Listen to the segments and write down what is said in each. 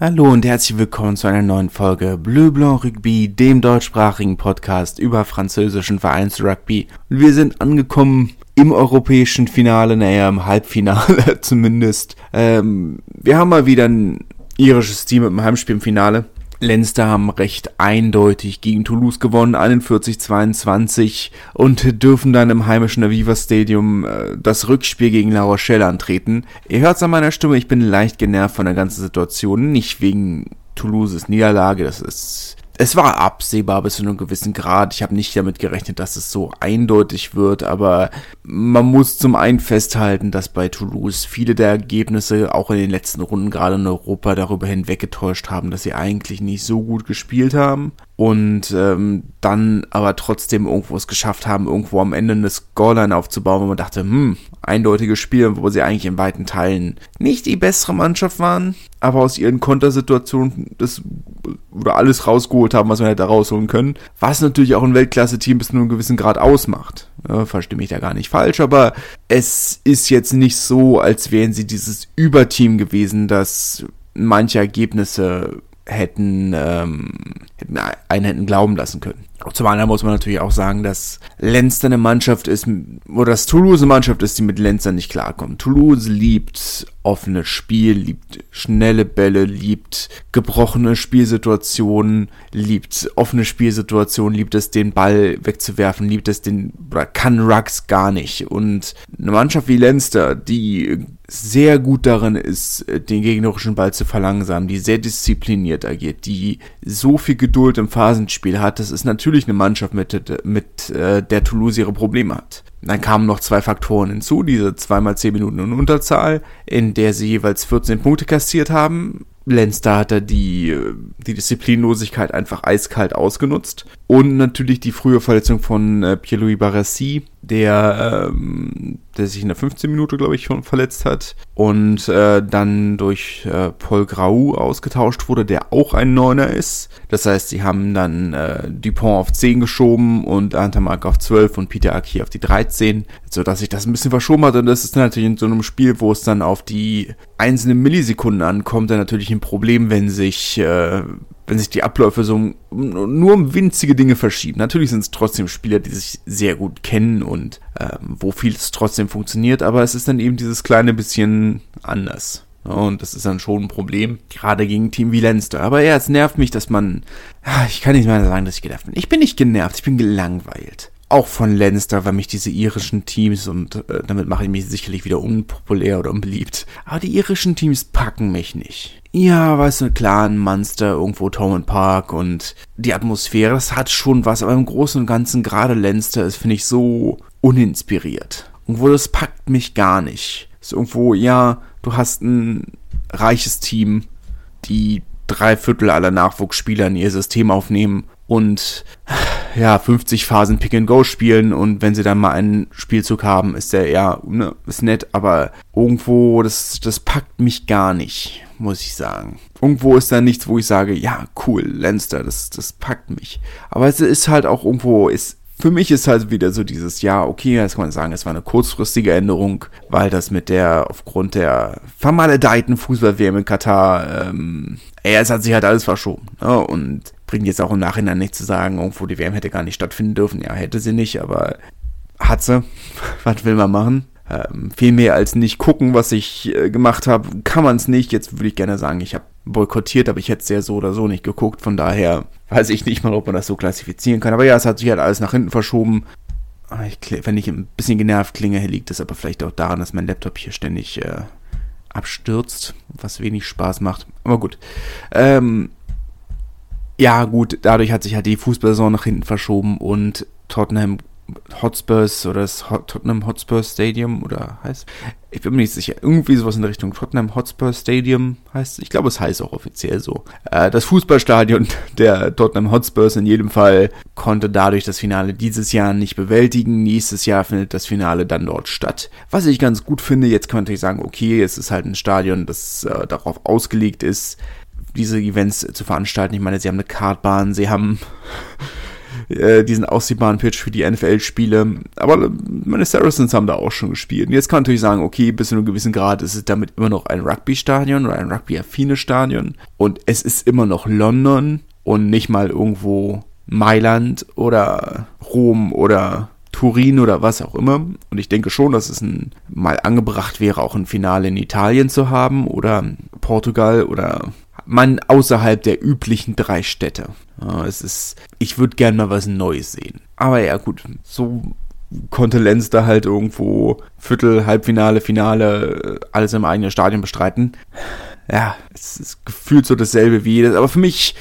Hallo und herzlich willkommen zu einer neuen Folge Bleu Blanc Rugby, dem deutschsprachigen Podcast über französischen Vereinsrugby. Und wir sind angekommen im europäischen Finale, naja, im Halbfinale zumindest. Ähm, wir haben mal wieder ein irisches Team im Heimspiel im Finale. Leinster haben recht eindeutig gegen Toulouse gewonnen, 41-22 und dürfen dann im heimischen Aviva Stadium äh, das Rückspiel gegen La Rochelle antreten. Ihr hört es an meiner Stimme, ich bin leicht genervt von der ganzen Situation, nicht wegen Toulouses Niederlage, das ist es war absehbar bis zu einem gewissen Grad. Ich habe nicht damit gerechnet, dass es so eindeutig wird, aber man muss zum einen festhalten, dass bei Toulouse viele der Ergebnisse auch in den letzten Runden gerade in Europa darüber hinweggetäuscht haben, dass sie eigentlich nicht so gut gespielt haben und ähm, dann aber trotzdem irgendwo es geschafft haben, irgendwo am Ende eine Scoreline aufzubauen, wo man dachte, hm, eindeutiges Spiel, wo sie eigentlich in weiten Teilen nicht die bessere Mannschaft waren, aber aus ihren Kontersituationen das oder alles rausgeholt haben, was man hätte rausholen können, was natürlich auch ein Weltklasse-Team bis zu einem gewissen Grad ausmacht. Ja, verstehe mich da gar nicht falsch, aber es ist jetzt nicht so, als wären sie dieses Überteam gewesen, das manche Ergebnisse hätten, ähm, einen hätten glauben lassen können. Zum anderen muss man natürlich auch sagen, dass Leinster eine Mannschaft ist, oder dass Toulouse eine Mannschaft ist, die mit Leinster nicht klarkommt. Toulouse liebt offenes Spiel, liebt schnelle Bälle, liebt gebrochene Spielsituationen, liebt offene Spielsituationen, liebt es, den Ball wegzuwerfen, liebt es, den, oder kann Rucks gar nicht. Und eine Mannschaft wie Leinster, die sehr gut darin ist, den gegnerischen Ball zu verlangsamen, die sehr diszipliniert agiert, die so viel Geduld im Phasenspiel hat, das ist natürlich eine Mannschaft, mit, mit äh, der Toulouse ihre Probleme hat. Dann kamen noch zwei Faktoren hinzu, diese zweimal zehn Minuten in Unterzahl, in der sie jeweils 14 Punkte kassiert haben. Leinster hat da die, die Disziplinlosigkeit einfach eiskalt ausgenutzt. Und natürlich die frühe Verletzung von äh, Pierre-Louis Barassi, der, ähm, der sich in der 15 Minute, glaube ich, schon verletzt hat. Und äh, dann durch äh, Paul Grau ausgetauscht wurde, der auch ein Neuner ist. Das heißt, sie haben dann äh, Dupont auf 10 geschoben und Antamark auf 12 und Peter Aki auf die 13, sodass sich das ein bisschen verschoben hat. Und das ist natürlich in so einem Spiel, wo es dann auf die einzelnen Millisekunden ankommt, dann natürlich ein Problem, wenn sich, äh, wenn sich die Abläufe so nur um winzige Dinge verschieben. Natürlich sind es trotzdem Spieler, die sich sehr gut kennen und ähm, wo vieles trotzdem funktioniert, aber es ist dann eben dieses kleine bisschen anders. Und das ist dann schon ein Problem, gerade gegen Team wie Leinster. Aber ja, es nervt mich, dass man, ich kann nicht mal sagen, dass ich genervt bin. Ich bin nicht genervt, ich bin gelangweilt auch von Leinster, weil mich diese irischen Teams, und äh, damit mache ich mich sicherlich wieder unpopulär oder unbeliebt, aber die irischen Teams packen mich nicht. Ja, weißt du, klar, ein Monster, irgendwo Thomond Park und die Atmosphäre, das hat schon was, aber im Großen und Ganzen, gerade Leinster, ist, finde ich, so uninspiriert. Irgendwo, das packt mich gar nicht. Ist irgendwo, ja, du hast ein reiches Team, die drei Viertel aller Nachwuchsspieler in ihr System aufnehmen und ja, 50 Phasen Pick and Go spielen und wenn sie dann mal einen Spielzug haben, ist der ja, ne, ist nett, aber irgendwo, das, das packt mich gar nicht, muss ich sagen. Irgendwo ist da nichts, wo ich sage, ja, cool, Leinster, das, das packt mich. Aber es ist halt auch irgendwo, ist, für mich ist halt wieder so dieses, ja, okay, jetzt kann man sagen, es war eine kurzfristige Änderung, weil das mit der, aufgrund der vermaledeiten Fußball-WM in Katar, ähm, ja, es hat sich halt alles verschoben. Ne? Und bringt jetzt auch im Nachhinein nicht zu sagen, irgendwo die WM hätte gar nicht stattfinden dürfen. Ja, hätte sie nicht, aber hat sie. was will man machen? Ähm, viel mehr als nicht gucken, was ich äh, gemacht habe, kann man es nicht. Jetzt würde ich gerne sagen, ich habe boykottiert, aber ich hätte es ja so oder so nicht geguckt. Von daher weiß ich nicht mal, ob man das so klassifizieren kann. Aber ja, es hat sich halt alles nach hinten verschoben. Ah, ich, wenn ich ein bisschen genervt klinge, liegt es aber vielleicht auch daran, dass mein Laptop hier ständig äh, abstürzt, was wenig Spaß macht. Aber gut. Ähm, ja, gut, dadurch hat sich halt die Fußballsaison nach hinten verschoben und Tottenham Hotspurs oder das Tottenham Hotspur Stadium oder heißt, ich bin mir nicht sicher, irgendwie sowas in der Richtung Tottenham Hotspur Stadium heißt, ich glaube es heißt auch offiziell so. Äh, das Fußballstadion der Tottenham Hotspurs in jedem Fall konnte dadurch das Finale dieses Jahr nicht bewältigen. Nächstes Jahr findet das Finale dann dort statt. Was ich ganz gut finde, jetzt man natürlich sagen, okay, es ist halt ein Stadion, das äh, darauf ausgelegt ist, diese Events zu veranstalten. Ich meine, sie haben eine Kartbahn, sie haben äh, diesen aussehbaren Pitch für die NFL-Spiele. Aber meine Saracens haben da auch schon gespielt. Und jetzt kann man natürlich sagen, okay, bis zu einem gewissen Grad ist es damit immer noch ein Rugby-Stadion oder ein Rugby-affines Stadion. Und es ist immer noch London und nicht mal irgendwo Mailand oder Rom oder Turin oder was auch immer. Und ich denke schon, dass es ein, mal angebracht wäre, auch ein Finale in Italien zu haben oder Portugal oder man außerhalb der üblichen drei Städte. Es ist, ich würde gern mal was Neues sehen. Aber ja, gut, so konnte Lenz da halt irgendwo Viertel, Halbfinale, Finale, äh, alles im eigenen Stadion bestreiten. Ja, es ist gefühlt so dasselbe wie jedes, aber für mich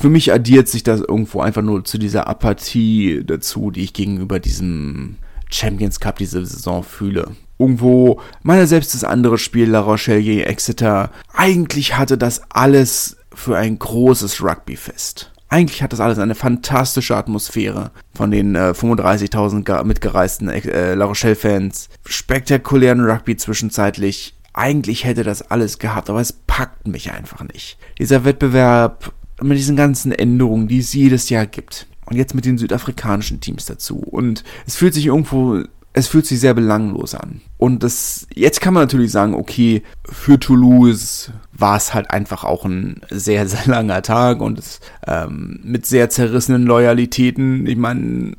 für mich addiert sich das irgendwo einfach nur zu dieser Apathie dazu, die ich gegenüber diesem Champions Cup diese Saison fühle. Irgendwo, meiner selbst das andere Spiel, La Rochelle gegen Exeter, eigentlich hatte das alles für ein großes Rugbyfest. Eigentlich hat das alles eine fantastische Atmosphäre von den äh, 35.000 mitgereisten äh, La Rochelle-Fans. Spektakulären Rugby zwischenzeitlich. Eigentlich hätte das alles gehabt, aber es packt mich einfach nicht. Dieser Wettbewerb mit diesen ganzen Änderungen, die es jedes Jahr gibt. Und jetzt mit den südafrikanischen Teams dazu. Und es fühlt sich irgendwo, es fühlt sich sehr belanglos an. Und das, jetzt kann man natürlich sagen, okay, für Toulouse war es halt einfach auch ein sehr, sehr langer Tag und es, ähm, mit sehr zerrissenen Loyalitäten. Ich meine,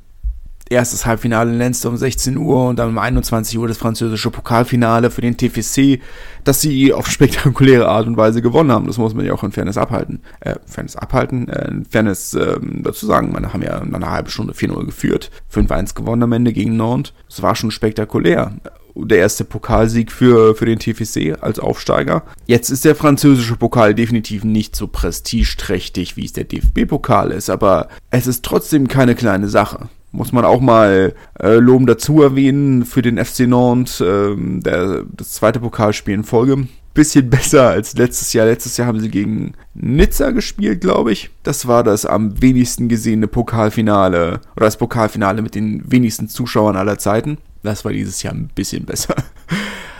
erstes Halbfinale in Leinster um 16 Uhr und dann um 21 Uhr das französische Pokalfinale für den TFC, dass sie auf spektakuläre Art und Weise gewonnen haben. Das muss man ja auch in Fairness abhalten. Äh, Fairness abhalten, äh, in Fairness äh, dazu sagen, wir haben ja in einer halben Stunde 4-0 geführt, 5-1 gewonnen am Ende gegen Nantes. Das war schon spektakulär der erste Pokalsieg für, für den TFC als Aufsteiger. Jetzt ist der französische Pokal definitiv nicht so prestigeträchtig, wie es der DFB-Pokal ist, aber es ist trotzdem keine kleine Sache muss man auch mal äh, loben dazu erwähnen für den FC Nantes, äh, der, das zweite Pokalspiel in Folge. Bisschen besser als letztes Jahr. Letztes Jahr haben sie gegen Nizza gespielt, glaube ich. Das war das am wenigsten gesehene Pokalfinale oder das Pokalfinale mit den wenigsten Zuschauern aller Zeiten. Das war dieses Jahr ein bisschen besser.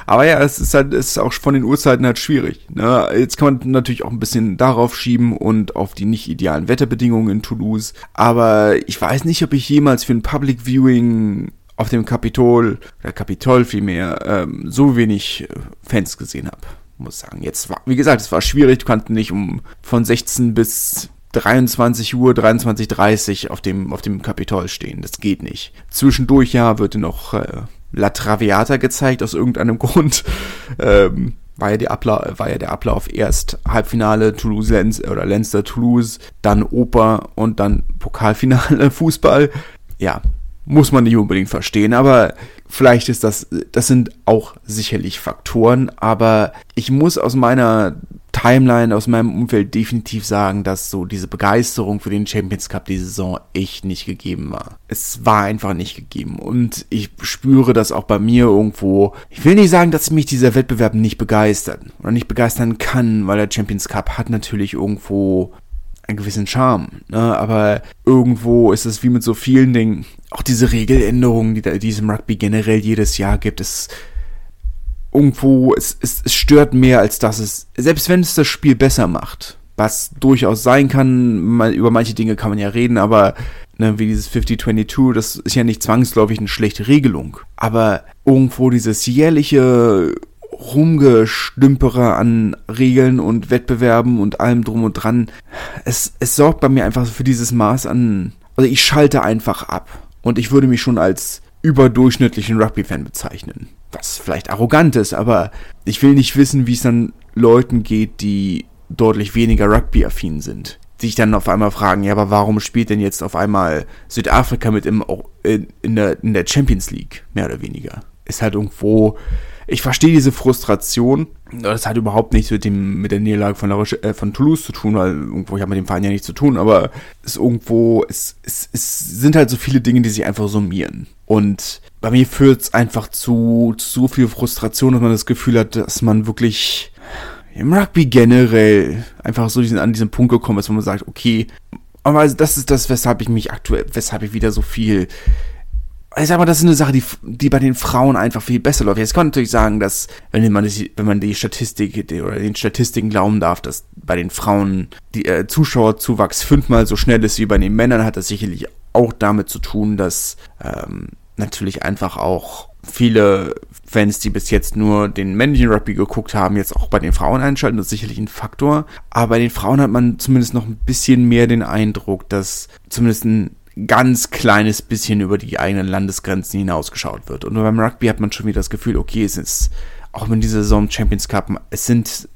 Aber ja, es ist halt, es ist auch von den Uhrzeiten halt schwierig. Ne? Jetzt kann man natürlich auch ein bisschen darauf schieben und auf die nicht idealen Wetterbedingungen in Toulouse. Aber ich weiß nicht, ob ich jemals für ein Public Viewing auf dem Kapitol, oder Kapitol vielmehr, ähm, so wenig äh, Fans gesehen habe. Muss sagen. Jetzt war, wie gesagt, es war schwierig. Du kannst nicht um von 16 bis 23 Uhr, 23.30 Uhr auf dem, auf dem Kapitol stehen. Das geht nicht. Zwischendurch ja wird noch äh, La Traviata gezeigt, aus irgendeinem Grund. Ähm, war ja, die war ja der Ablauf erst Halbfinale Toulouse Lenz oder Leinster Toulouse, dann Oper und dann Pokalfinale Fußball. Ja, muss man nicht unbedingt verstehen, aber vielleicht ist das, das sind auch sicherlich Faktoren, aber ich muss aus meiner Timeline aus meinem Umfeld definitiv sagen, dass so diese Begeisterung für den Champions Cup die Saison echt nicht gegeben war. Es war einfach nicht gegeben und ich spüre das auch bei mir irgendwo. Ich will nicht sagen, dass mich dieser Wettbewerb nicht begeistert oder nicht begeistern kann, weil der Champions Cup hat natürlich irgendwo einen gewissen Charme, ne? aber irgendwo ist es wie mit so vielen Dingen, auch diese Regeländerungen, die, da, die es im Rugby generell jedes Jahr gibt, es irgendwo, es, es, es stört mehr, als dass es, selbst wenn es das Spiel besser macht, was durchaus sein kann, mal, über manche Dinge kann man ja reden, aber ne, wie dieses 50-22, das ist ja nicht zwangsläufig eine schlechte Regelung. Aber irgendwo dieses jährliche Rumgestümpere an Regeln und Wettbewerben und allem drum und dran, es, es sorgt bei mir einfach für dieses Maß an, also ich schalte einfach ab. Und ich würde mich schon als überdurchschnittlichen Rugby-Fan bezeichnen was vielleicht arrogant ist, aber ich will nicht wissen, wie es dann Leuten geht, die deutlich weniger Rugby-affin sind. Die sich dann auf einmal fragen, ja, aber warum spielt denn jetzt auf einmal Südafrika mit im, in, der, in der Champions League, mehr oder weniger? Ist halt irgendwo, ich verstehe diese Frustration. Das hat überhaupt nichts mit dem mit der Niederlage von, äh, von Toulouse zu tun, weil irgendwo ich habe mit dem Verein ja nichts zu tun, aber es ist irgendwo es, es, es sind halt so viele Dinge, die sich einfach summieren. Und bei mir führt es einfach zu, zu viel Frustration, dass man das Gefühl hat, dass man wirklich im Rugby generell einfach so diesen, an diesen Punkt gekommen ist, wo man sagt, okay, aber das ist das, weshalb ich mich aktuell, weshalb ich wieder so viel ich sag mal, das ist eine Sache, die, die bei den Frauen einfach viel besser läuft. Jetzt kann man natürlich sagen, dass, wenn man, die, wenn man die Statistik oder den Statistiken glauben darf, dass bei den Frauen die äh, Zuschauerzuwachs fünfmal so schnell ist wie bei den Männern, hat das sicherlich auch damit zu tun, dass ähm, natürlich einfach auch viele Fans, die bis jetzt nur den männlichen Rugby geguckt haben, jetzt auch bei den Frauen einschalten. Das ist sicherlich ein Faktor. Aber bei den Frauen hat man zumindest noch ein bisschen mehr den Eindruck, dass zumindest ein ganz kleines bisschen über die eigenen Landesgrenzen hinausgeschaut wird. Und beim Rugby hat man schon wieder das Gefühl, okay, es ist auch in dieser Saison Champions Cup, es sind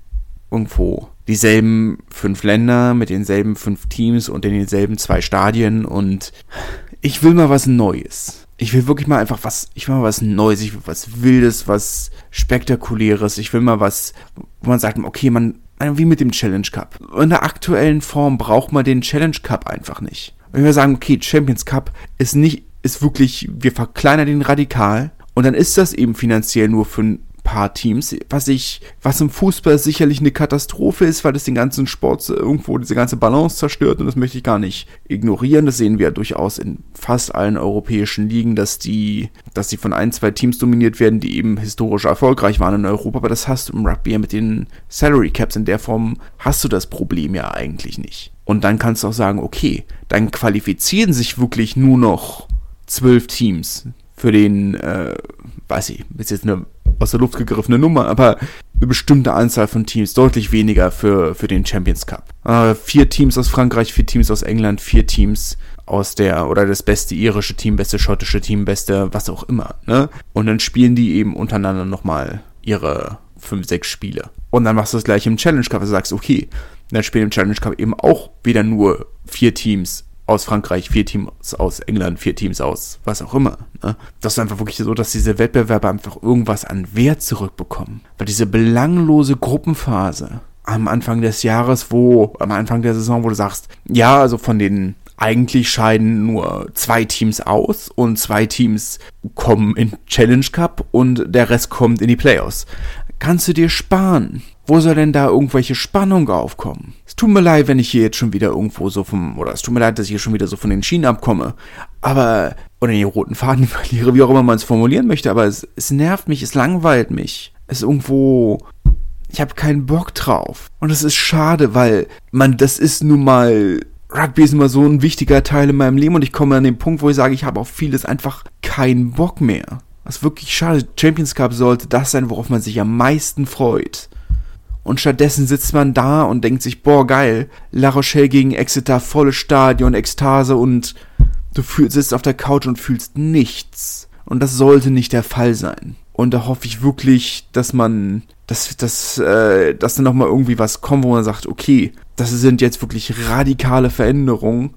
irgendwo dieselben fünf Länder mit denselben fünf Teams und in denselben zwei Stadien und ich will mal was Neues. Ich will wirklich mal einfach was, ich will mal was Neues, ich will was Wildes, was Spektakuläres, ich will mal was, wo man sagt, okay, man, wie mit dem Challenge Cup. In der aktuellen Form braucht man den Challenge Cup einfach nicht. Wenn wir sagen, okay, Champions Cup ist nicht, ist wirklich, wir verkleinern den radikal und dann ist das eben finanziell nur für paar Teams, was ich, was im Fußball sicherlich eine Katastrophe ist, weil das den ganzen Sport irgendwo diese ganze Balance zerstört und das möchte ich gar nicht ignorieren. Das sehen wir ja durchaus in fast allen europäischen Ligen, dass die, dass die von ein, zwei Teams dominiert werden, die eben historisch erfolgreich waren in Europa, aber das hast du im Rugby ja mit den Salary Caps in der Form hast du das Problem ja eigentlich nicht. Und dann kannst du auch sagen, okay, dann qualifizieren sich wirklich nur noch zwölf Teams für den, äh, weiß ich, ist jetzt eine aus der Luft gegriffene Nummer, aber eine bestimmte Anzahl von Teams, deutlich weniger für, für den Champions Cup. Äh, vier Teams aus Frankreich, vier Teams aus England, vier Teams aus der, oder das beste irische Team, beste schottische Team, beste was auch immer, ne? Und dann spielen die eben untereinander nochmal ihre fünf, sechs Spiele. Und dann machst du das gleiche im Challenge Cup, also sagst, okay, dann spielen im Challenge Cup eben auch wieder nur vier Teams aus Frankreich, vier Teams aus England, vier Teams aus was auch immer. Ne? Das ist einfach wirklich so, dass diese Wettbewerbe einfach irgendwas an Wert zurückbekommen. Weil diese belanglose Gruppenphase am Anfang des Jahres, wo, am Anfang der Saison, wo du sagst, ja, also von den eigentlich scheiden nur zwei Teams aus und zwei Teams kommen in Challenge Cup und der Rest kommt in die Playoffs. Kannst du dir sparen. Wo soll denn da irgendwelche Spannung aufkommen? Tut mir leid, wenn ich hier jetzt schon wieder irgendwo so vom, oder es tut mir leid, dass ich hier schon wieder so von den Schienen abkomme, aber, oder den roten Faden verliere, wie auch immer man es formulieren möchte, aber es, es nervt mich, es langweilt mich. Es ist irgendwo, ich habe keinen Bock drauf. Und es ist schade, weil man, das ist nun mal, Rugby ist immer so ein wichtiger Teil in meinem Leben und ich komme an den Punkt, wo ich sage, ich habe auf vieles einfach keinen Bock mehr. Was wirklich schade. Champions Cup sollte das sein, worauf man sich am meisten freut. Und stattdessen sitzt man da und denkt sich, boah, geil, La Rochelle gegen Exeter, volles Stadion, Ekstase und du fühl, sitzt auf der Couch und fühlst nichts. Und das sollte nicht der Fall sein. Und da hoffe ich wirklich, dass man, dass, dass, äh, dass da nochmal irgendwie was kommt, wo man sagt, okay, das sind jetzt wirklich radikale Veränderungen.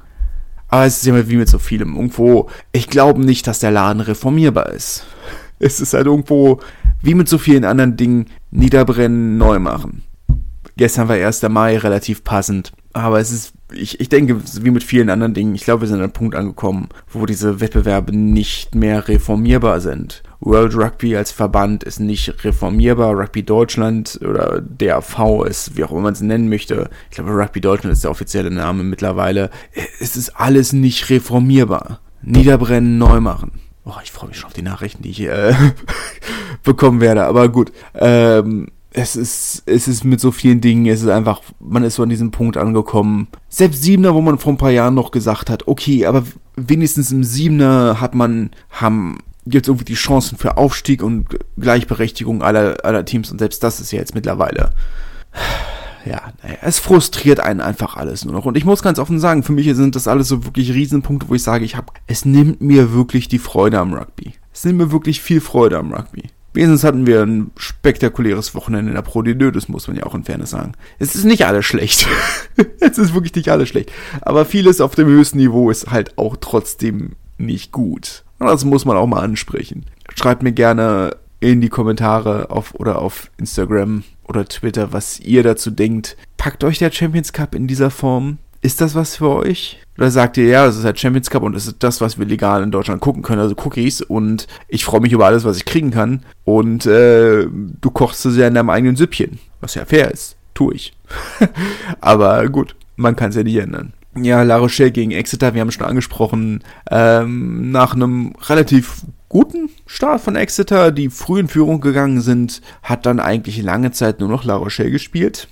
Aber es ist immer wie mit so vielem. Irgendwo, ich glaube nicht, dass der Laden reformierbar ist. Es ist halt irgendwo, wie mit so vielen anderen Dingen, niederbrennen, neu machen. Gestern war 1. Mai relativ passend, aber es ist, ich, ich denke, wie mit vielen anderen Dingen, ich glaube, wir sind an einem Punkt angekommen, wo diese Wettbewerbe nicht mehr reformierbar sind. World Rugby als Verband ist nicht reformierbar, Rugby Deutschland oder DAV ist, wie auch immer man es nennen möchte, ich glaube, Rugby Deutschland ist der offizielle Name mittlerweile, es ist alles nicht reformierbar. Niederbrennen, neu machen. Oh, ich freue mich schon auf die Nachrichten, die ich äh, bekommen werde. Aber gut, ähm, es ist, es ist mit so vielen Dingen, es ist einfach, man ist so an diesem Punkt angekommen. Selbst Siebener, wo man vor ein paar Jahren noch gesagt hat, okay, aber wenigstens im Siebener hat man, haben jetzt irgendwie die Chancen für Aufstieg und Gleichberechtigung aller, aller Teams und selbst das ist ja jetzt mittlerweile ja, naja, es frustriert einen einfach alles nur noch. Und ich muss ganz offen sagen, für mich sind das alles so wirklich Riesenpunkte, wo ich sage, ich habe, es nimmt mir wirklich die Freude am Rugby. Es nimmt mir wirklich viel Freude am Rugby. Wenigstens hatten wir ein spektakuläres Wochenende in der Pro D2, das muss man ja auch in Fairness sagen. Es ist nicht alles schlecht. es ist wirklich nicht alles schlecht. Aber vieles auf dem höchsten Niveau ist halt auch trotzdem nicht gut. Und das muss man auch mal ansprechen. Schreibt mir gerne in die Kommentare auf oder auf Instagram oder Twitter, was ihr dazu denkt. Packt euch der Champions Cup in dieser Form? Ist das was für euch? Oder sagt ihr, ja, das ist der Champions Cup und das ist das, was wir legal in Deutschland gucken können, also Cookies und ich freue mich über alles, was ich kriegen kann und äh, du kochst so sehr in deinem eigenen Süppchen, was ja fair ist, tue ich. Aber gut, man kann es ja nicht ändern. Ja, La Rochelle gegen Exeter, wir haben schon angesprochen, ähm, nach einem relativ guten Start von Exeter, die früh in Führung gegangen sind, hat dann eigentlich lange Zeit nur noch La Rochelle gespielt.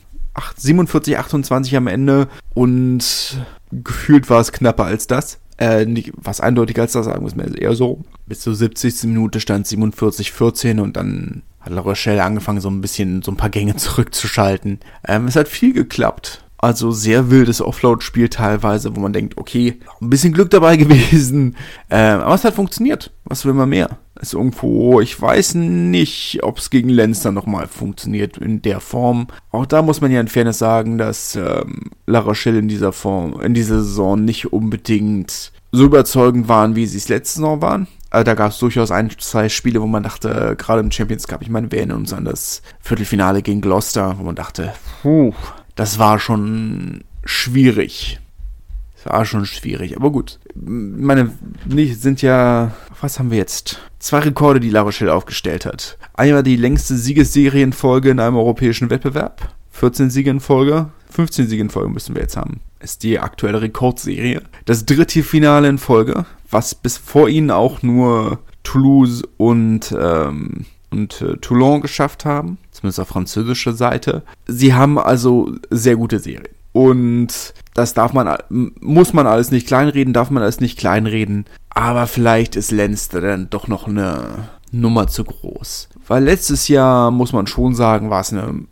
47, 28 am Ende und gefühlt war es knapper als das. Äh, nicht, was eindeutiger als das sagen muss man eher so. Bis zur 70. Minute stand 47-14 und dann hat La Rochelle angefangen, so ein bisschen, so ein paar Gänge zurückzuschalten. Ähm, es hat viel geklappt. Also sehr wildes Offload-Spiel teilweise, wo man denkt, okay, ein bisschen Glück dabei gewesen. Ähm, aber es hat funktioniert. Was will man mehr? ist irgendwo, ich weiß nicht, ob es gegen Lenz dann nochmal funktioniert in der Form. Auch da muss man ja in Fairness sagen, dass ähm, La Rochelle in dieser Form, in dieser Saison nicht unbedingt so überzeugend waren, wie sie es letzte Saison waren. Also da gab es durchaus ein, zwei Spiele, wo man dachte, äh, gerade im Champions Cup, ich meine, wir erinnern uns an das Viertelfinale gegen Gloucester, wo man dachte, puh, das war schon schwierig war schon schwierig. Aber gut. Meine, nicht, sind ja, was haben wir jetzt? Zwei Rekorde, die La Rochelle aufgestellt hat. Einmal die längste Siegesserienfolge in einem europäischen Wettbewerb. 14 Siege in Folge. 15 Siege in Folge müssen wir jetzt haben. Ist die aktuelle Rekordserie. Das dritte Finale in Folge, was bis vor ihnen auch nur Toulouse und, ähm, und äh, Toulon geschafft haben. Zumindest auf französischer Seite. Sie haben also sehr gute Serien. Und das darf man, muss man alles nicht kleinreden, darf man alles nicht kleinreden. Aber vielleicht ist Lenz dann doch noch eine Nummer zu groß. Weil letztes Jahr, muss man schon sagen, war es eine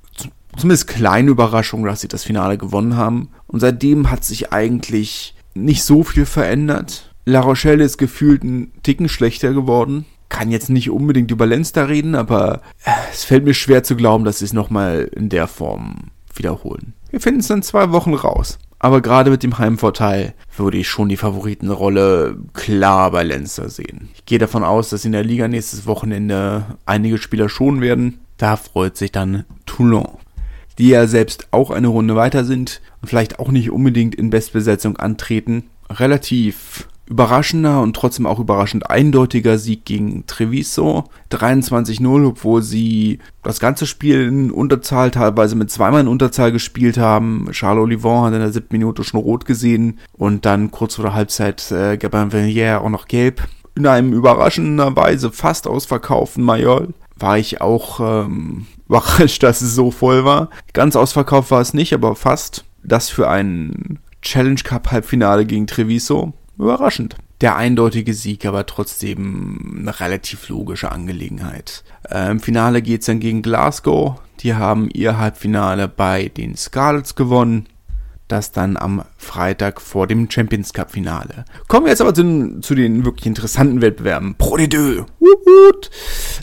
zumindest kleine Überraschung, dass sie das Finale gewonnen haben. Und seitdem hat sich eigentlich nicht so viel verändert. La Rochelle ist gefühlt ein Ticken schlechter geworden. Kann jetzt nicht unbedingt über Lenz da reden, aber äh, es fällt mir schwer zu glauben, dass sie es nochmal in der Form wiederholen. Wir finden es in zwei Wochen raus. Aber gerade mit dem Heimvorteil würde ich schon die Favoritenrolle klar bei Lenzer sehen. Ich gehe davon aus, dass in der Liga nächstes Wochenende einige Spieler schonen werden. Da freut sich dann Toulon, die ja selbst auch eine Runde weiter sind und vielleicht auch nicht unbedingt in Bestbesetzung antreten. Relativ überraschender und trotzdem auch überraschend eindeutiger Sieg gegen Treviso. 23-0, obwohl sie das ganze Spiel in Unterzahl, teilweise mit zweimal in Unterzahl gespielt haben. Charles Olivon hat in der siebten Minute schon rot gesehen und dann kurz vor der Halbzeit äh, Gabin Villiers auch noch gelb. In einem überraschender Weise fast ausverkauften Mayol war ich auch ähm, überrascht, dass es so voll war. Ganz ausverkauft war es nicht, aber fast. Das für ein Challenge Cup Halbfinale gegen Treviso überraschend. Der eindeutige Sieg, aber trotzdem eine relativ logische Angelegenheit. Äh, Im Finale geht's dann gegen Glasgow. Die haben ihr Halbfinale bei den Scarlets gewonnen. Das dann am Freitag vor dem Champions Cup Finale. Kommen wir jetzt aber zu, zu den wirklich interessanten Wettbewerben. Pro de deux.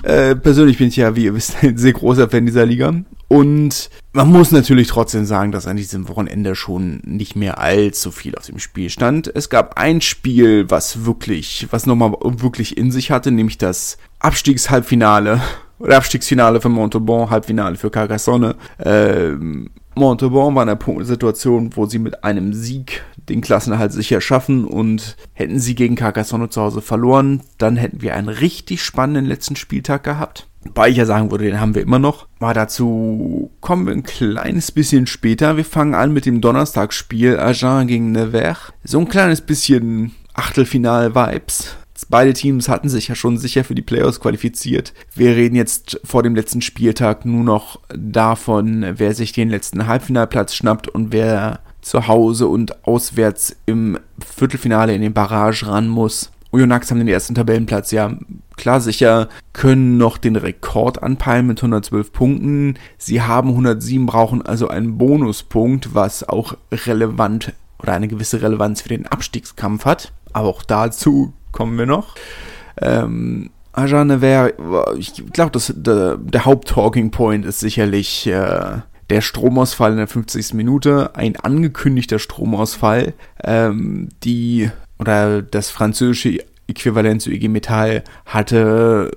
Äh, persönlich bin ich ja, wie ihr wisst, ein sehr großer Fan dieser Liga. Und man muss natürlich trotzdem sagen, dass an diesem Wochenende schon nicht mehr allzu viel auf dem Spiel stand. Es gab ein Spiel, was wirklich, was nochmal wirklich in sich hatte, nämlich das Abstiegshalbfinale oder Abstiegsfinale für Montauban, Halbfinale für Carcassonne. Ähm, Montauban war in einer Situation, wo sie mit einem Sieg den Klassenerhalt sicher schaffen und hätten sie gegen Carcassonne zu Hause verloren, dann hätten wir einen richtig spannenden letzten Spieltag gehabt. Wobei ich ja sagen würde, den haben wir immer noch. Aber dazu kommen wir ein kleines bisschen später. Wir fangen an mit dem Donnerstagsspiel Agen gegen Nevers. So ein kleines bisschen Achtelfinal-Vibes. Beide Teams hatten sich ja schon sicher für die Playoffs qualifiziert. Wir reden jetzt vor dem letzten Spieltag nur noch davon, wer sich den letzten Halbfinalplatz schnappt und wer zu Hause und auswärts im Viertelfinale in den Barrage ran muss. Oyonnax haben den ersten Tabellenplatz ja klar sicher, können noch den Rekord anpeilen mit 112 Punkten. Sie haben 107, brauchen also einen Bonuspunkt, was auch relevant oder eine gewisse Relevanz für den Abstiegskampf hat. Aber auch dazu kommen wir noch. Ähm, Ajane wäre, ich glaube, der, der Haupt-Talking Point ist sicherlich äh, der Stromausfall in der 50. Minute, ein angekündigter Stromausfall, ähm, die oder das französische Äquivalent zu IG Metall hatte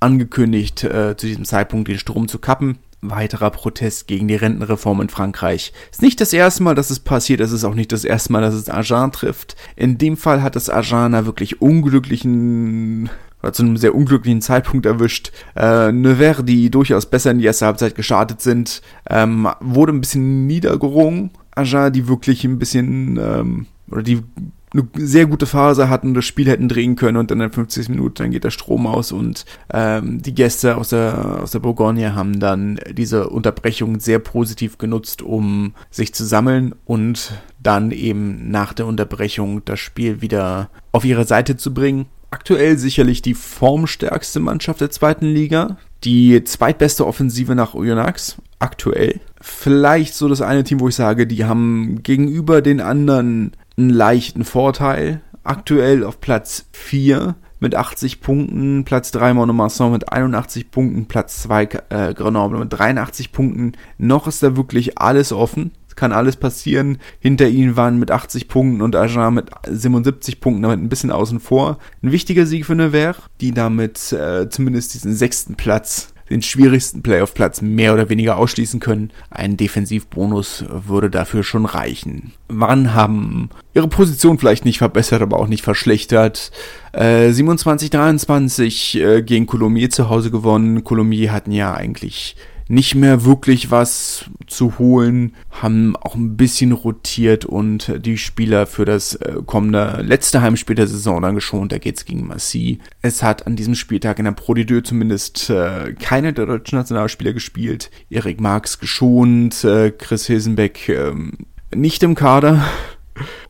angekündigt, äh, zu diesem Zeitpunkt den Strom zu kappen. Weiterer Protest gegen die Rentenreform in Frankreich. Ist nicht das erste Mal, dass es passiert, es ist auch nicht das erste Mal, dass es Agen trifft. In dem Fall hat es Agen wirklich unglücklichen oder zu einem sehr unglücklichen Zeitpunkt erwischt. Äh, Nevers, die durchaus besser in die erste Halbzeit gestartet sind, ähm, wurde ein bisschen niedergerungen. Agen, die wirklich ein bisschen, ähm, oder die eine sehr gute Phase hatten, das Spiel hätten drehen können und dann in 50 Minuten dann geht der Strom aus und ähm, die Gäste aus der aus der Bourgogne haben dann diese Unterbrechung sehr positiv genutzt, um sich zu sammeln und dann eben nach der Unterbrechung das Spiel wieder auf ihre Seite zu bringen. Aktuell sicherlich die formstärkste Mannschaft der zweiten Liga. Die zweitbeste Offensive nach Oyonnax. Aktuell. Vielleicht so das eine Team, wo ich sage, die haben gegenüber den anderen einen leichten Vorteil. Aktuell auf Platz 4 mit 80 Punkten, Platz 3 Monomarsan mit 81 Punkten, Platz 2 äh, Grenoble mit 83 Punkten. Noch ist da wirklich alles offen. Es kann alles passieren. Hinter ihnen waren mit 80 Punkten und Agen mit 77 Punkten damit ein bisschen außen vor. Ein wichtiger Sieg für Nevers, die damit äh, zumindest diesen sechsten Platz den schwierigsten Playoff-Platz mehr oder weniger ausschließen können. Ein Defensivbonus würde dafür schon reichen. Wann haben ihre Position vielleicht nicht verbessert, aber auch nicht verschlechtert. Äh, 27-23 äh, gegen Colomiers zu Hause gewonnen. Colomiers hatten ja eigentlich nicht mehr wirklich was zu holen, haben auch ein bisschen rotiert und die Spieler für das äh, kommende letzte Heimspiel der Saison dann geschont. Da geht's gegen Massy. Es hat an diesem Spieltag in der Pro D2 zumindest äh, keine der deutschen Nationalspieler gespielt. Erik Marx geschont, äh, Chris Hilsenbeck ähm, nicht im Kader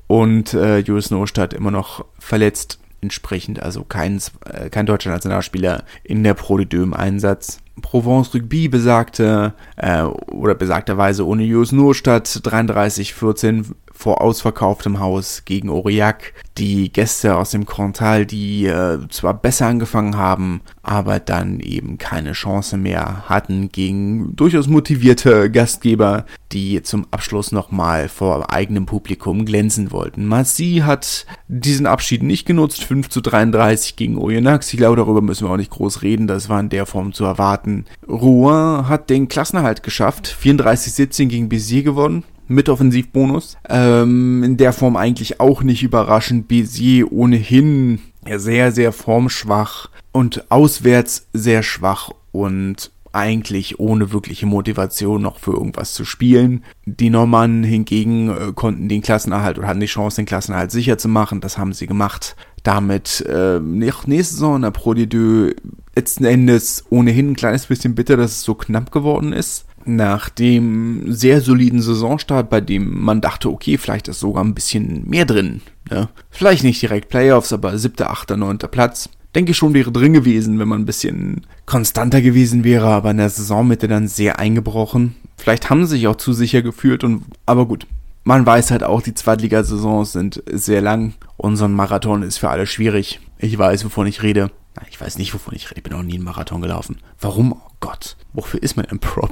und äh, Julius Nostadt immer noch verletzt. Entsprechend also kein, äh, kein deutscher Nationalspieler in der Pro D2 im Einsatz. Provence Rugby besagte, äh, oder besagterweise ohne Jus Nurstadt 33-14 vor ausverkauftem Haus gegen Aurillac. Die Gäste aus dem Cantal, die äh, zwar besser angefangen haben, aber dann eben keine Chance mehr hatten gegen durchaus motivierte Gastgeber, die zum Abschluss nochmal vor eigenem Publikum glänzen wollten. Massy hat diesen Abschied nicht genutzt, 5 zu 33 gegen Oyonnax. Ich glaube, darüber müssen wir auch nicht groß reden, das war in der Form zu erwarten. Rouen hat den Klassenerhalt geschafft, 34-17 gegen Béziers gewonnen mit Offensivbonus. Ähm, in der Form eigentlich auch nicht überraschend. Bézier ohnehin sehr, sehr formschwach und auswärts sehr schwach und eigentlich ohne wirkliche Motivation noch für irgendwas zu spielen. Die Normannen hingegen äh, konnten den Klassenerhalt oder hatten die Chance, den Klassenerhalt sicher zu machen. Das haben sie gemacht. Damit äh, nächste Saison in der Pro D2 letzten Endes ohnehin ein kleines bisschen bitter, dass es so knapp geworden ist nach dem sehr soliden Saisonstart, bei dem man dachte, okay, vielleicht ist sogar ein bisschen mehr drin. Ne? Vielleicht nicht direkt Playoffs, aber siebter, achter, neunter Platz. Denke ich schon wäre drin gewesen, wenn man ein bisschen konstanter gewesen wäre, aber in der Saisonmitte dann sehr eingebrochen. Vielleicht haben sie sich auch zu sicher gefühlt und, aber gut. Man weiß halt auch, die Zweitligasaisons sind sehr lang und so Marathon ist für alle schwierig. Ich weiß, wovon ich rede. Ich weiß nicht, wovon ich rede. Ich bin auch nie einen Marathon gelaufen. Warum? Gott. Wofür ist man ein Prop?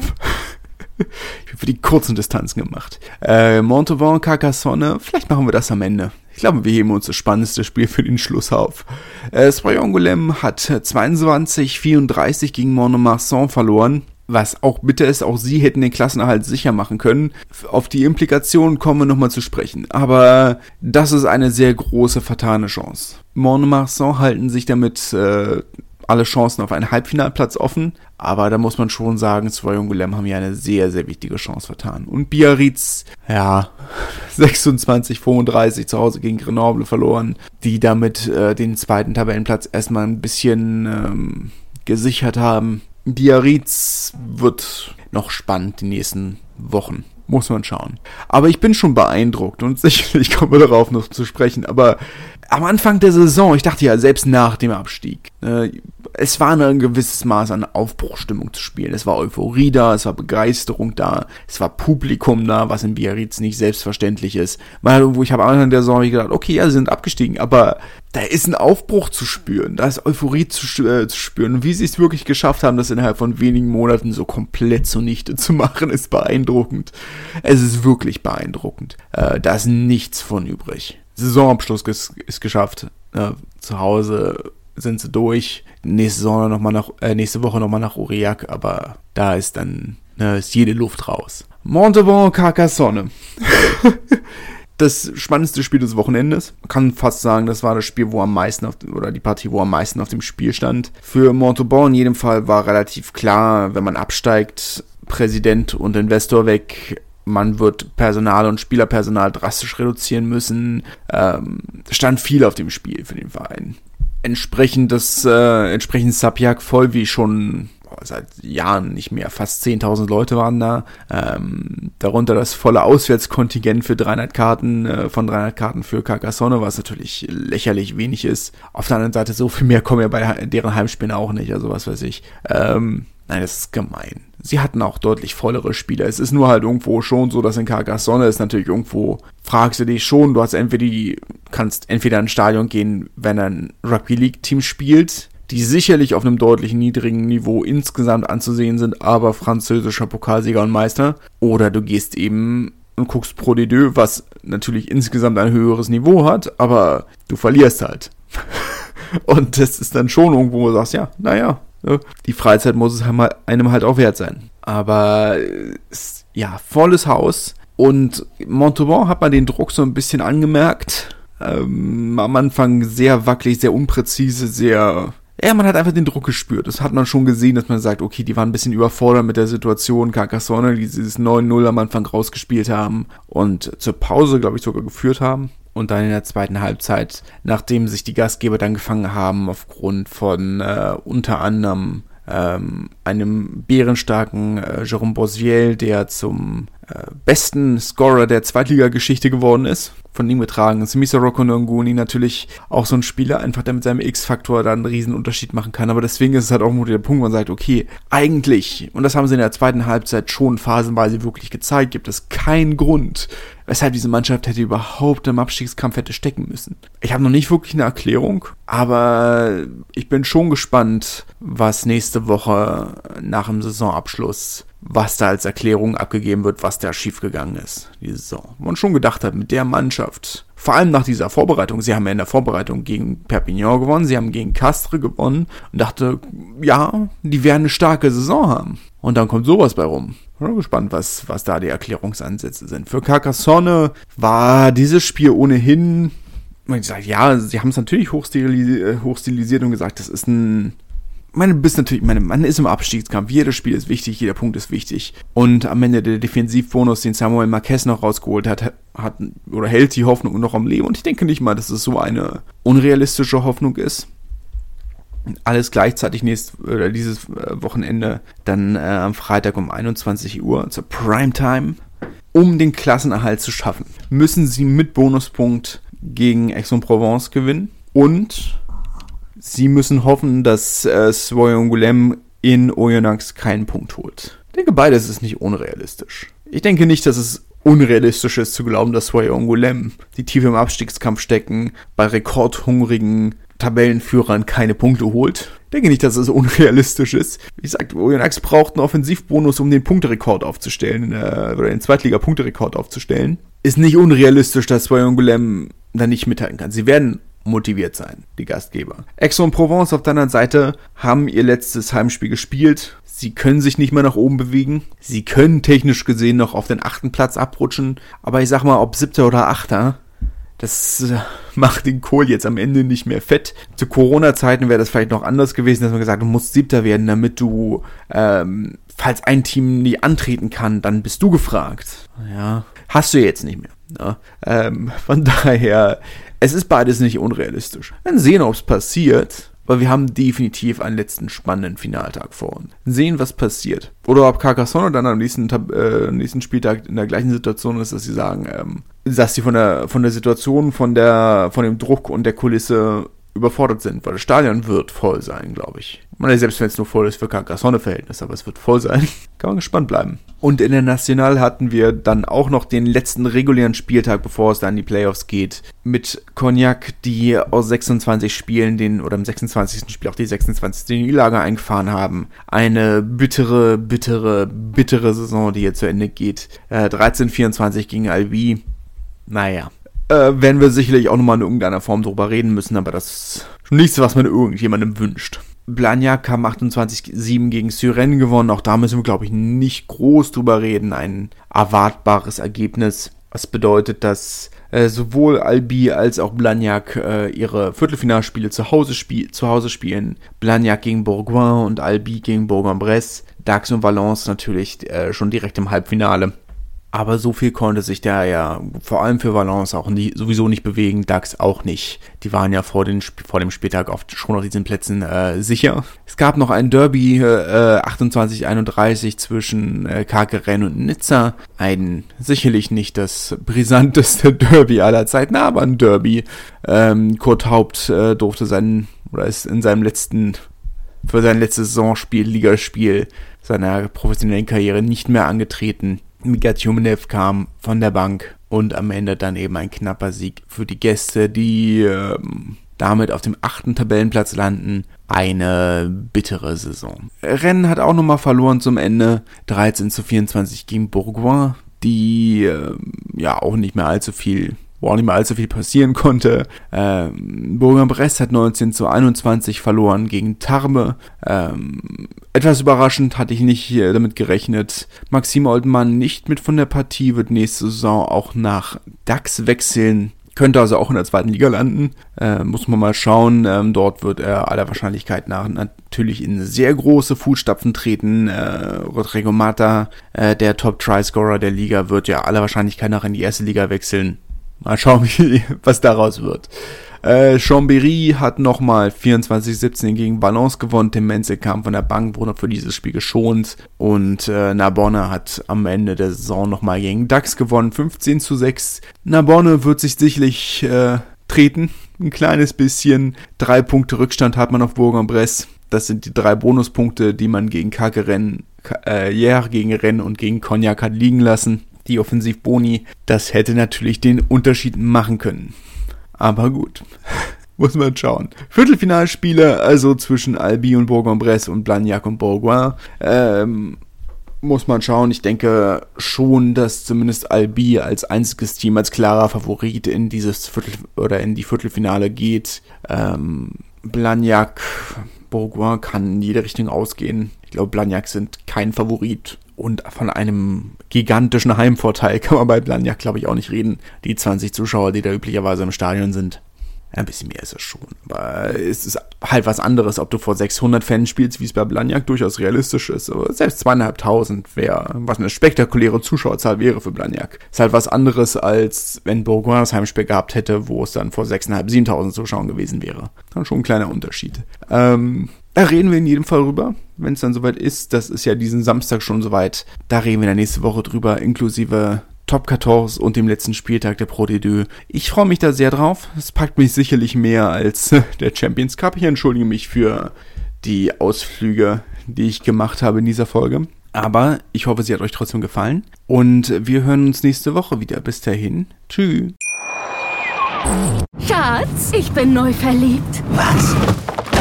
ich bin für die kurzen Distanzen gemacht. Äh, Montauban, Carcassonne. Vielleicht machen wir das am Ende. Ich glaube, wir heben uns das spannendste Spiel für den Schluss auf. Äh, Sproyongolem hat 22-34 gegen Montmarsan verloren. Was auch bitter ist, auch sie hätten den Klassenerhalt sicher machen können. Auf die Implikationen kommen wir nochmal zu sprechen. Aber das ist eine sehr große vertane Chance. Montmarsan halten sich damit äh, alle Chancen auf einen Halbfinalplatz offen. Aber da muss man schon sagen, zwei und haben hier eine sehr, sehr wichtige Chance vertan. Und Biarritz, ja, 26, 35 zu Hause gegen Grenoble verloren, die damit äh, den zweiten Tabellenplatz erstmal ein bisschen ähm, gesichert haben. Biarritz wird noch spannend die nächsten Wochen. Muss man schauen. Aber ich bin schon beeindruckt und sicherlich kommen wir darauf noch zu sprechen. Aber am Anfang der Saison, ich dachte ja, selbst nach dem Abstieg, äh, es war ein gewisses Maß an Aufbruchstimmung zu spielen. Es war Euphorie da, es war Begeisterung da, es war Publikum da, was in Biarritz nicht selbstverständlich ist. Weil irgendwo, ich habe am Anfang der Saison gedacht, okay, ja, sie sind abgestiegen, aber da ist ein Aufbruch zu spüren, da ist Euphorie zu, äh, zu spüren. Und wie sie es wirklich geschafft haben, das innerhalb von wenigen Monaten so komplett zunichte zu machen, ist beeindruckend. Es ist wirklich beeindruckend. Äh, da ist nichts von übrig. Saisonabschluss ist, ist geschafft. Äh, zu Hause sind sie durch. Nächste Saison noch mal nach, äh, nächste Woche nochmal nach Aurillac, aber da ist dann, ne, ist jede Luft raus. Montauban Carcassonne. das spannendste Spiel des Wochenendes. Man kann fast sagen, das war das Spiel, wo am meisten auf, oder die Partie, wo am meisten auf dem Spiel stand. Für Montauban in jedem Fall war relativ klar, wenn man absteigt, Präsident und Investor weg, man wird Personal und Spielerpersonal drastisch reduzieren müssen. Ähm, stand viel auf dem Spiel für den Verein. Entsprechend das, äh, entsprechend Sapiak voll wie schon seit Jahren nicht mehr. Fast 10.000 Leute waren da. Ähm, darunter das volle Auswärtskontingent für 300 Karten, äh, von 300 Karten für Carcassonne, was natürlich lächerlich wenig ist. Auf der anderen Seite, so viel mehr kommen ja bei deren Heimspielen auch nicht. Also was weiß ich. Ähm, nein, das ist gemein. Sie hatten auch deutlich vollere Spieler. Es ist nur halt irgendwo schon so, dass in Carcassonne ist natürlich irgendwo, fragst du dich schon, du hast entweder die, kannst entweder ins Stadion gehen, wenn ein Rugby League Team spielt, die sicherlich auf einem deutlich niedrigen Niveau insgesamt anzusehen sind, aber französischer Pokalsieger und Meister. Oder du gehst eben und guckst Pro de Deux, was natürlich insgesamt ein höheres Niveau hat, aber du verlierst halt. und das ist dann schon irgendwo, wo du sagst, ja, naja, die Freizeit muss es einem halt auch wert sein. Aber ja, volles Haus. Und Montauban hat man den Druck so ein bisschen angemerkt. Ähm, am Anfang sehr wackelig, sehr unpräzise, sehr ja, man hat einfach den Druck gespürt. Das hat man schon gesehen, dass man sagt, okay, die waren ein bisschen überfordert mit der Situation. Carcassonne, die dieses 9-0 am Anfang rausgespielt haben und zur Pause, glaube ich, sogar geführt haben. Und dann in der zweiten Halbzeit, nachdem sich die Gastgeber dann gefangen haben, aufgrund von äh, unter anderem ähm, einem bärenstarken äh, Jerome Bosviel, der zum äh, besten Scorer der Zweitligageschichte geworden ist. Von ihm getragen ist Misaroko Nonguni natürlich auch so ein Spieler, einfach der mit seinem X-Faktor da einen riesen Unterschied machen kann. Aber deswegen ist es halt auch nur der Punkt, wo man sagt, okay, eigentlich, und das haben sie in der zweiten Halbzeit schon phasenweise wirklich gezeigt, gibt es keinen Grund, weshalb diese Mannschaft hätte überhaupt im Abstiegskampf hätte stecken müssen. Ich habe noch nicht wirklich eine Erklärung, aber ich bin schon gespannt, was nächste Woche nach dem Saisonabschluss was da als Erklärung abgegeben wird, was da schiefgegangen ist, diese Saison. Man schon gedacht hat, mit der Mannschaft, vor allem nach dieser Vorbereitung, sie haben ja in der Vorbereitung gegen Perpignan gewonnen, sie haben gegen Castres gewonnen und dachte, ja, die werden eine starke Saison haben. Und dann kommt sowas bei rum. Ich bin gespannt, was, was da die Erklärungsansätze sind. Für Carcassonne war dieses Spiel ohnehin, man sagt, ja, sie haben es natürlich hochstilisiert, hochstilisiert und gesagt, das ist ein man bist natürlich, meine, man ist im Abstiegskampf. Jedes Spiel ist wichtig, jeder Punkt ist wichtig. Und am Ende der Defensivbonus, den Samuel Marquez noch rausgeholt hat, hat oder hält die Hoffnung noch am Leben. Und ich denke nicht mal, dass es so eine unrealistische Hoffnung ist. Alles gleichzeitig nächstes oder dieses äh, Wochenende dann äh, am Freitag um 21 Uhr zur Primetime. Um den Klassenerhalt zu schaffen, müssen sie mit Bonuspunkt gegen Aix-en-Provence gewinnen und Sie müssen hoffen, dass äh, Svoyongulem in Oyonnax keinen Punkt holt. Ich denke, beides ist nicht unrealistisch. Ich denke nicht, dass es unrealistisch ist zu glauben, dass Svoyongulem, die tief im Abstiegskampf stecken, bei rekordhungrigen Tabellenführern keine Punkte holt. Ich denke nicht, dass es unrealistisch ist. Wie gesagt, Oyonnax braucht einen Offensivbonus, um den Punkterekord aufzustellen, äh, oder den Zweitliga-Punkterekord aufzustellen. Ist nicht unrealistisch, dass Svoyongulem da nicht mithalten kann. Sie werden motiviert sein, die Gastgeber. Aix-en-Provence auf der anderen Seite haben ihr letztes Heimspiel gespielt. Sie können sich nicht mehr nach oben bewegen. Sie können technisch gesehen noch auf den achten Platz abrutschen. Aber ich sag mal, ob siebter oder achter, das äh, macht den Kohl jetzt am Ende nicht mehr fett. Zu Corona-Zeiten wäre das vielleicht noch anders gewesen, dass man gesagt, du musst siebter werden, damit du, ähm, falls ein Team nie antreten kann, dann bist du gefragt. Ja, hast du jetzt nicht mehr. Ja, ähm, von daher es ist beides nicht unrealistisch. Werden sehen, ob es passiert. Weil wir haben definitiv einen letzten spannenden Finaltag vor uns. Sehen, was passiert. Oder ob Carcassonne dann am nächsten, äh, nächsten Spieltag in der gleichen Situation ist, dass sie sagen, ähm, dass sie von der, von der Situation, von der, von dem Druck und der Kulisse überfordert sind, weil das Stadion wird voll sein, glaube ich. Man, selbst wenn es nur voll ist für Carcassonne-Verhältnis, aber es wird voll sein. Kann man gespannt bleiben. Und in der National hatten wir dann auch noch den letzten regulären Spieltag, bevor es dann in die Playoffs geht, mit Cognac, die aus 26 Spielen den, oder im 26. Spiel auch die 26. Niederlage eingefahren haben. Eine bittere, bittere, bittere Saison, die jetzt zu Ende geht. Äh, 13-24 gegen Albi. Naja, äh, werden wir sicherlich auch nochmal in irgendeiner Form drüber reden müssen, aber das ist nichts, was man irgendjemandem wünscht. Blagnac haben 28-7 gegen Syren gewonnen. Auch da müssen wir, glaube ich, nicht groß drüber reden. Ein erwartbares Ergebnis. Was bedeutet, dass äh, sowohl Albi als auch Blagnac äh, ihre Viertelfinalspiele zu Hause, spiel zu Hause spielen. Blagnac gegen Bourgoin und Albi gegen Bourg-en-Bresse. Dax und Valence natürlich äh, schon direkt im Halbfinale. Aber so viel konnte sich der ja vor allem für Valence auch nie, sowieso nicht bewegen, DAX auch nicht. Die waren ja vor, den, vor dem Spieltag oft schon auf diesen Plätzen äh, sicher. Es gab noch ein Derby äh, 28-31 zwischen äh, Karkeren und Nizza. Ein sicherlich nicht das brisanteste Derby aller Zeiten, aber ein Derby. Ähm, Kurt Haupt äh, durfte seinen, oder ist in seinem letzten, für sein letztes Saisonspiel, Ligaspiel seiner professionellen Karriere nicht mehr angetreten. Mika Tjumenev kam von der Bank und am Ende dann eben ein knapper Sieg für die Gäste, die ähm, damit auf dem achten Tabellenplatz landen. Eine bittere Saison. Rennen hat auch nochmal verloren zum Ende. 13 zu 24 gegen Bourgoin, die äh, ja auch nicht mehr allzu viel wo auch nicht mehr allzu viel passieren konnte. Ähm, Bourg-en-Bresse hat 19 zu 21 verloren gegen Tarme. Ähm, etwas überraschend hatte ich nicht äh, damit gerechnet. Maxime Oldmann nicht mit von der Partie, wird nächste Saison auch nach DAX wechseln. Könnte also auch in der zweiten Liga landen. Äh, muss man mal schauen. Ähm, dort wird er aller Wahrscheinlichkeit nach natürlich in sehr große Fußstapfen treten. Äh, Rodrigo Mata, äh, der Top-Try-Scorer der Liga, wird ja aller Wahrscheinlichkeit nach in die erste Liga wechseln. Mal schauen, was daraus wird. Äh, Chambéry hat nochmal 24-17 gegen Valence gewonnen. Tim Menzel kam von der Bank, wurde für dieses Spiel geschont. Und äh, Narbonne hat am Ende der Saison nochmal gegen DAX gewonnen, 15 zu 6. Narbonne wird sich sicherlich äh, treten, ein kleines bisschen. Drei Punkte Rückstand hat man auf Bourg-en-Bresse. Das sind die drei Bonuspunkte, die man gegen Kake äh, Hier, gegen Rennes und gegen Cognac hat liegen lassen die Offensivboni. Das hätte natürlich den Unterschied machen können. Aber gut. Muss man schauen. Viertelfinalspiele, also zwischen Albi und Bourg-en-Bresse und Blagnac und Bourgoin. Ähm, muss man schauen. Ich denke schon, dass zumindest Albi als einziges Team als klarer Favorit in dieses Viertel oder in die Viertelfinale geht. Ähm, Blagnac, Bourgoin kann in jede Richtung ausgehen. Ich glaube, Blagnac sind kein Favorit und von einem gigantischen Heimvorteil kann man bei Blagnac, glaube ich, auch nicht reden. Die 20 Zuschauer, die da üblicherweise im Stadion sind. Ein bisschen mehr ist es schon. Aber es ist halt was anderes, ob du vor 600 Fans spielst, wie es bei Blagnac durchaus realistisch ist. Aber selbst zweieinhalbtausend wäre, was eine spektakuläre Zuschauerzahl wäre für Blagnac. Ist halt was anderes, als wenn Bourgoin das Heimspiel gehabt hätte, wo es dann vor 6.500, 7.000 Zuschauern gewesen wäre. Dann schon ein kleiner Unterschied. Ähm, da reden wir in jedem Fall drüber, wenn es dann soweit ist. Das ist ja diesen Samstag schon soweit. Da reden wir dann nächste Woche drüber, inklusive Top 14 und dem letzten Spieltag der Pro D2. Ich freue mich da sehr drauf. Es packt mich sicherlich mehr als der Champions Cup. Ich entschuldige mich für die Ausflüge, die ich gemacht habe in dieser Folge. Aber ich hoffe, sie hat euch trotzdem gefallen. Und wir hören uns nächste Woche wieder. Bis dahin. Tschüss. Schatz, ich bin neu verliebt. Was?